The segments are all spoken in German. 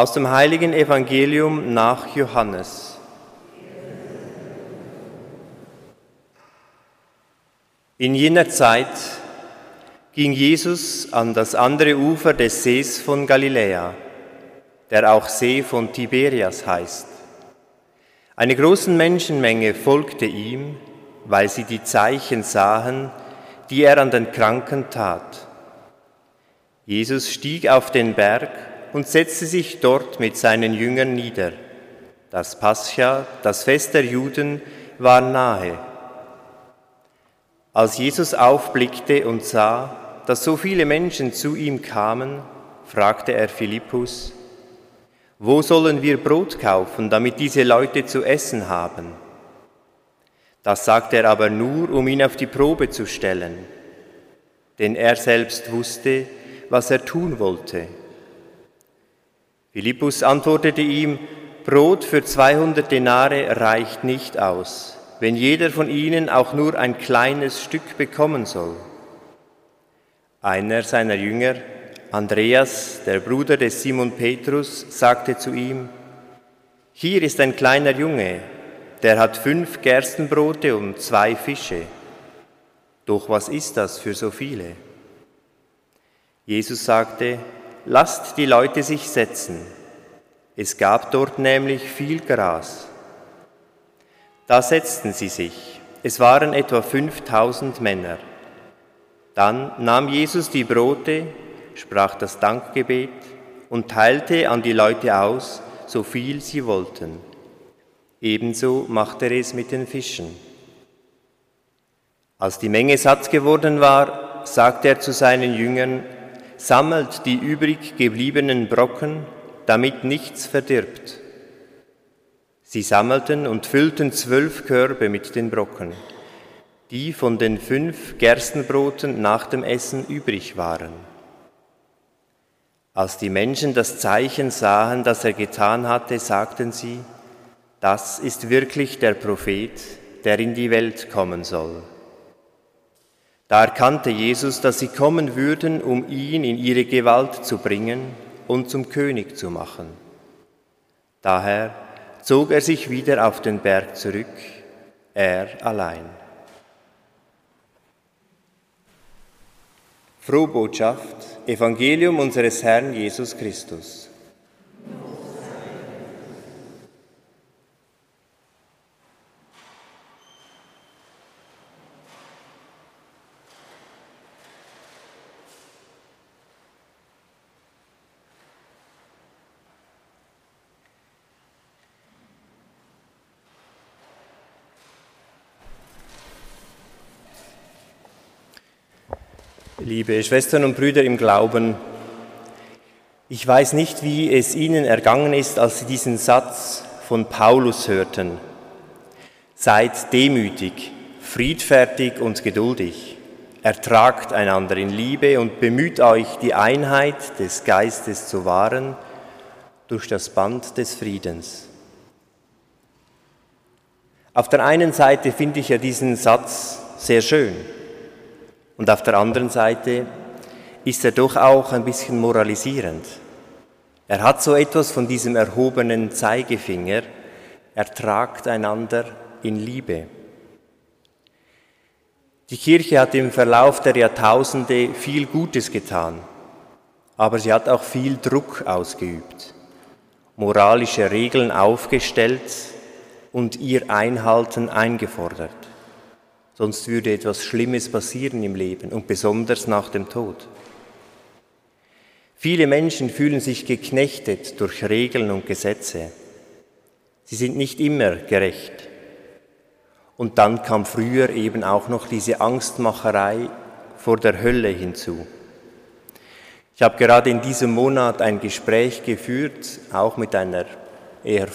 Aus dem heiligen Evangelium nach Johannes. In jener Zeit ging Jesus an das andere Ufer des Sees von Galiläa, der auch See von Tiberias heißt. Eine große Menschenmenge folgte ihm, weil sie die Zeichen sahen, die er an den Kranken tat. Jesus stieg auf den Berg und setzte sich dort mit seinen Jüngern nieder. Das Pascha, das Fest der Juden, war nahe. Als Jesus aufblickte und sah, dass so viele Menschen zu ihm kamen, fragte er Philippus, wo sollen wir Brot kaufen, damit diese Leute zu essen haben? Das sagte er aber nur, um ihn auf die Probe zu stellen, denn er selbst wusste, was er tun wollte. Philippus antwortete ihm, Brot für 200 Denare reicht nicht aus, wenn jeder von ihnen auch nur ein kleines Stück bekommen soll. Einer seiner Jünger, Andreas, der Bruder des Simon Petrus, sagte zu ihm, Hier ist ein kleiner Junge, der hat fünf Gerstenbrote und zwei Fische. Doch was ist das für so viele? Jesus sagte, lasst die Leute sich setzen. Es gab dort nämlich viel Gras. Da setzten sie sich. Es waren etwa 5000 Männer. Dann nahm Jesus die Brote, sprach das Dankgebet und teilte an die Leute aus, so viel sie wollten. Ebenso machte er es mit den Fischen. Als die Menge satt geworden war, sagte er zu seinen Jüngern, sammelt die übrig gebliebenen Brocken, damit nichts verdirbt. Sie sammelten und füllten zwölf Körbe mit den Brocken, die von den fünf Gerstenbroten nach dem Essen übrig waren. Als die Menschen das Zeichen sahen, das er getan hatte, sagten sie, das ist wirklich der Prophet, der in die Welt kommen soll. Da erkannte Jesus, dass sie kommen würden, um ihn in ihre Gewalt zu bringen und zum König zu machen. Daher zog er sich wieder auf den Berg zurück, er allein. Frohe Botschaft, Evangelium unseres Herrn Jesus Christus. Liebe Schwestern und Brüder im Glauben, ich weiß nicht, wie es Ihnen ergangen ist, als Sie diesen Satz von Paulus hörten. Seid demütig, friedfertig und geduldig, ertragt einander in Liebe und bemüht euch, die Einheit des Geistes zu wahren durch das Band des Friedens. Auf der einen Seite finde ich ja diesen Satz sehr schön. Und auf der anderen Seite ist er doch auch ein bisschen moralisierend. Er hat so etwas von diesem erhobenen Zeigefinger, er tragt einander in Liebe. Die Kirche hat im Verlauf der Jahrtausende viel Gutes getan, aber sie hat auch viel Druck ausgeübt, moralische Regeln aufgestellt und ihr Einhalten eingefordert sonst würde etwas Schlimmes passieren im Leben und besonders nach dem Tod. Viele Menschen fühlen sich geknechtet durch Regeln und Gesetze. Sie sind nicht immer gerecht. Und dann kam früher eben auch noch diese Angstmacherei vor der Hölle hinzu. Ich habe gerade in diesem Monat ein Gespräch geführt, auch mit einer eher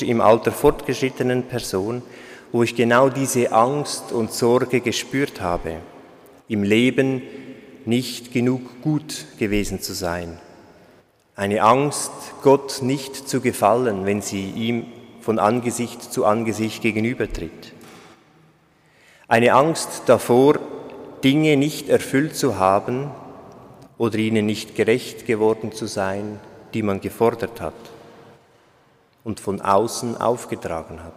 im Alter fortgeschrittenen Person, wo ich genau diese Angst und Sorge gespürt habe, im Leben nicht genug gut gewesen zu sein. Eine Angst, Gott nicht zu gefallen, wenn sie ihm von Angesicht zu Angesicht gegenübertritt. Eine Angst davor, Dinge nicht erfüllt zu haben oder ihnen nicht gerecht geworden zu sein die man gefordert hat und von außen aufgetragen hat.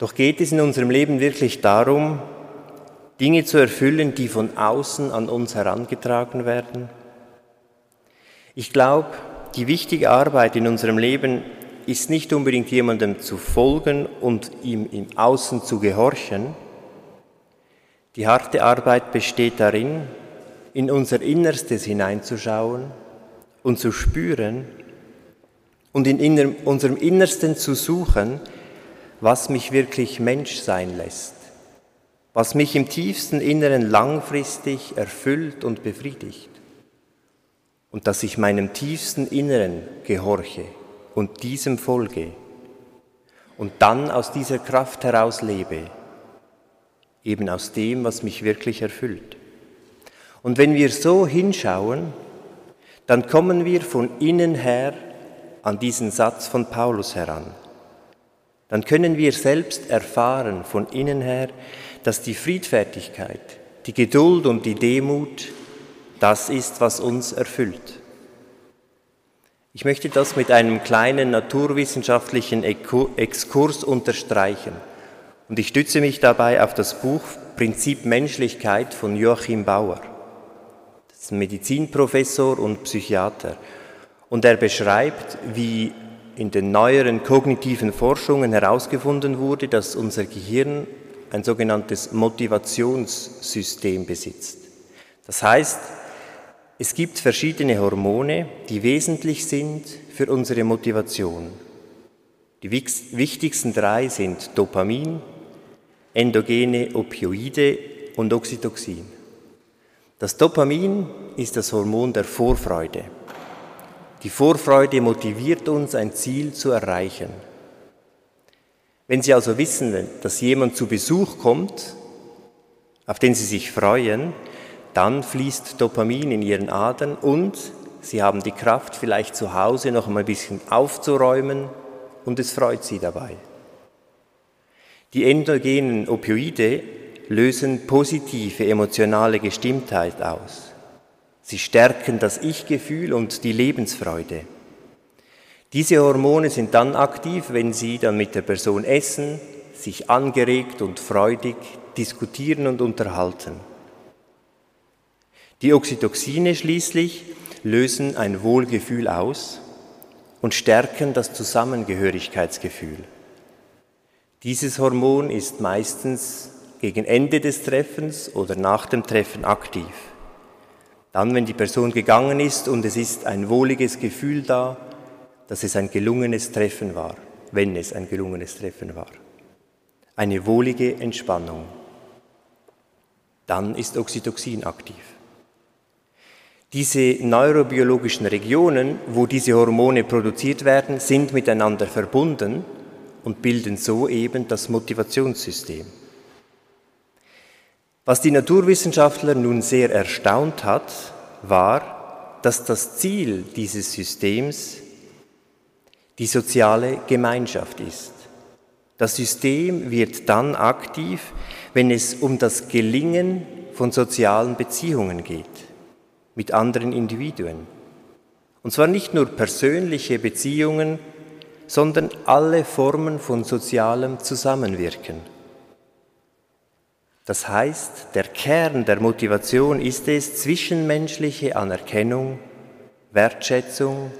Doch geht es in unserem Leben wirklich darum, Dinge zu erfüllen, die von außen an uns herangetragen werden? Ich glaube, die wichtige Arbeit in unserem Leben ist nicht unbedingt jemandem zu folgen und ihm im Außen zu gehorchen. Die harte Arbeit besteht darin, in unser Innerstes hineinzuschauen und zu spüren und in unserem Innersten zu suchen, was mich wirklich Mensch sein lässt, was mich im tiefsten Inneren langfristig erfüllt und befriedigt und dass ich meinem tiefsten Inneren gehorche und diesem folge und dann aus dieser Kraft heraus lebe, eben aus dem, was mich wirklich erfüllt. Und wenn wir so hinschauen, dann kommen wir von innen her an diesen Satz von Paulus heran. Dann können wir selbst erfahren von innen her, dass die Friedfertigkeit, die Geduld und die Demut das ist, was uns erfüllt. Ich möchte das mit einem kleinen naturwissenschaftlichen Exkurs unterstreichen und ich stütze mich dabei auf das Buch Prinzip Menschlichkeit von Joachim Bauer. Das ist ein Medizinprofessor und Psychiater und er beschreibt, wie in den neueren kognitiven Forschungen herausgefunden wurde, dass unser Gehirn ein sogenanntes Motivationssystem besitzt. Das heißt, es gibt verschiedene Hormone, die wesentlich sind für unsere Motivation. Die wichtigsten drei sind Dopamin, endogene Opioide und Oxytocin. Das Dopamin ist das Hormon der Vorfreude. Die Vorfreude motiviert uns, ein Ziel zu erreichen. Wenn Sie also wissen, dass jemand zu Besuch kommt, auf den Sie sich freuen, dann fließt Dopamin in ihren Adern und sie haben die Kraft, vielleicht zu Hause noch ein bisschen aufzuräumen und es freut sie dabei. Die endogenen Opioide lösen positive emotionale Gestimmtheit aus. Sie stärken das Ich-Gefühl und die Lebensfreude. Diese Hormone sind dann aktiv, wenn Sie dann mit der Person essen, sich angeregt und freudig diskutieren und unterhalten. Die Oxytoxine schließlich lösen ein Wohlgefühl aus und stärken das Zusammengehörigkeitsgefühl. Dieses Hormon ist meistens gegen Ende des Treffens oder nach dem Treffen aktiv. Dann, wenn die Person gegangen ist und es ist ein wohliges Gefühl da, dass es ein gelungenes Treffen war, wenn es ein gelungenes Treffen war. Eine wohlige Entspannung. Dann ist Oxytocin aktiv. Diese neurobiologischen Regionen, wo diese Hormone produziert werden, sind miteinander verbunden und bilden so eben das Motivationssystem. Was die Naturwissenschaftler nun sehr erstaunt hat, war, dass das Ziel dieses Systems die soziale Gemeinschaft ist. Das System wird dann aktiv, wenn es um das Gelingen von sozialen Beziehungen geht mit anderen Individuen. Und zwar nicht nur persönliche Beziehungen, sondern alle Formen von sozialem Zusammenwirken. Das heißt, der Kern der Motivation ist es, zwischenmenschliche Anerkennung, Wertschätzung,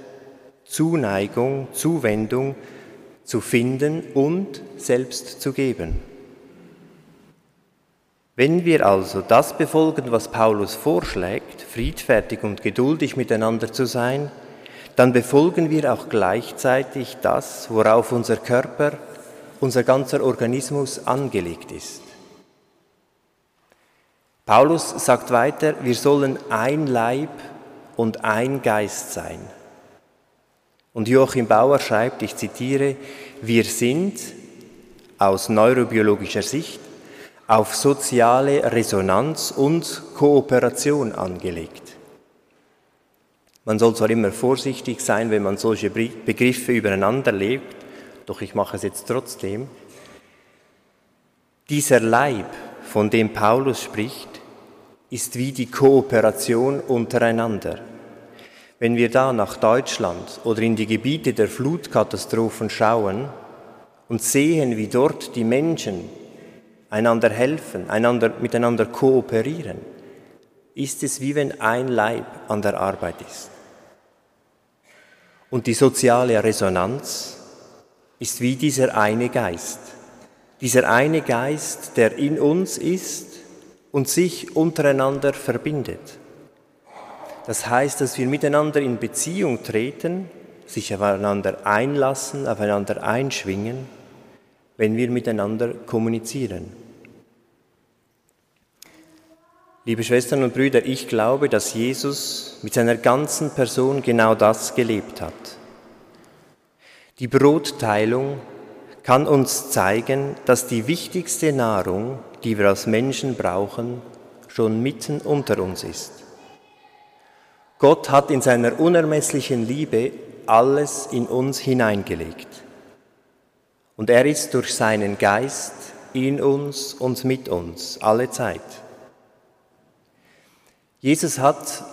Zuneigung, Zuwendung zu finden und selbst zu geben. Wenn wir also das befolgen, was Paulus vorschlägt, friedfertig und geduldig miteinander zu sein, dann befolgen wir auch gleichzeitig das, worauf unser Körper, unser ganzer Organismus angelegt ist. Paulus sagt weiter, wir sollen ein Leib und ein Geist sein. Und Joachim Bauer schreibt, ich zitiere, wir sind aus neurobiologischer Sicht auf soziale Resonanz und Kooperation angelegt. Man soll zwar immer vorsichtig sein, wenn man solche Begriffe übereinander legt, doch ich mache es jetzt trotzdem. Dieser Leib, von dem Paulus spricht, ist wie die Kooperation untereinander. Wenn wir da nach Deutschland oder in die Gebiete der Flutkatastrophen schauen und sehen, wie dort die Menschen einander helfen, einander, miteinander kooperieren, ist es wie wenn ein Leib an der Arbeit ist. Und die soziale Resonanz ist wie dieser eine Geist. Dieser eine Geist, der in uns ist und sich untereinander verbindet. Das heißt, dass wir miteinander in Beziehung treten, sich aufeinander einlassen, aufeinander einschwingen, wenn wir miteinander kommunizieren. Liebe Schwestern und Brüder, ich glaube, dass Jesus mit seiner ganzen Person genau das gelebt hat. Die Brotteilung kann uns zeigen, dass die wichtigste Nahrung, die wir als Menschen brauchen, schon mitten unter uns ist. Gott hat in seiner unermesslichen Liebe alles in uns hineingelegt. Und er ist durch seinen Geist in uns und mit uns alle Zeit. Jesus hat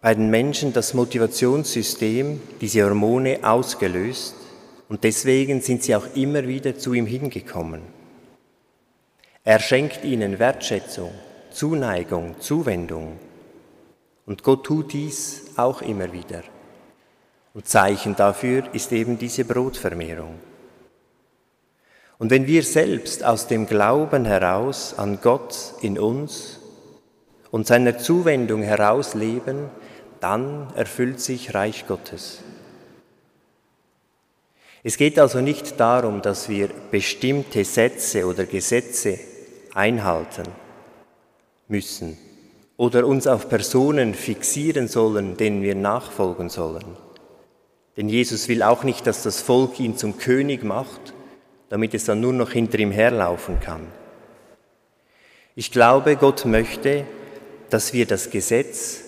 bei den Menschen das Motivationssystem, diese Hormone ausgelöst und deswegen sind sie auch immer wieder zu ihm hingekommen. Er schenkt ihnen Wertschätzung, Zuneigung, Zuwendung und Gott tut dies auch immer wieder. Und Zeichen dafür ist eben diese Brotvermehrung. Und wenn wir selbst aus dem Glauben heraus an Gott in uns und seiner Zuwendung heraus leben, dann erfüllt sich Reich Gottes. Es geht also nicht darum, dass wir bestimmte Sätze oder Gesetze einhalten müssen oder uns auf Personen fixieren sollen, denen wir nachfolgen sollen. Denn Jesus will auch nicht, dass das Volk ihn zum König macht, damit es dann nur noch hinter ihm herlaufen kann. Ich glaube, Gott möchte, dass wir das Gesetz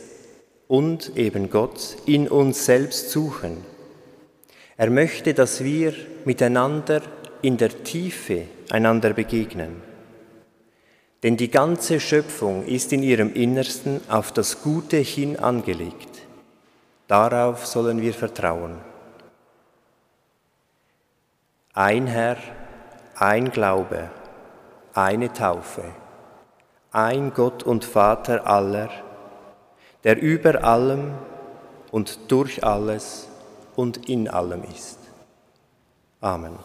und eben Gott in uns selbst suchen. Er möchte, dass wir miteinander in der Tiefe einander begegnen. Denn die ganze Schöpfung ist in ihrem Innersten auf das Gute hin angelegt. Darauf sollen wir vertrauen. Ein Herr, ein Glaube, eine Taufe ein Gott und Vater aller, der über allem und durch alles und in allem ist. Amen.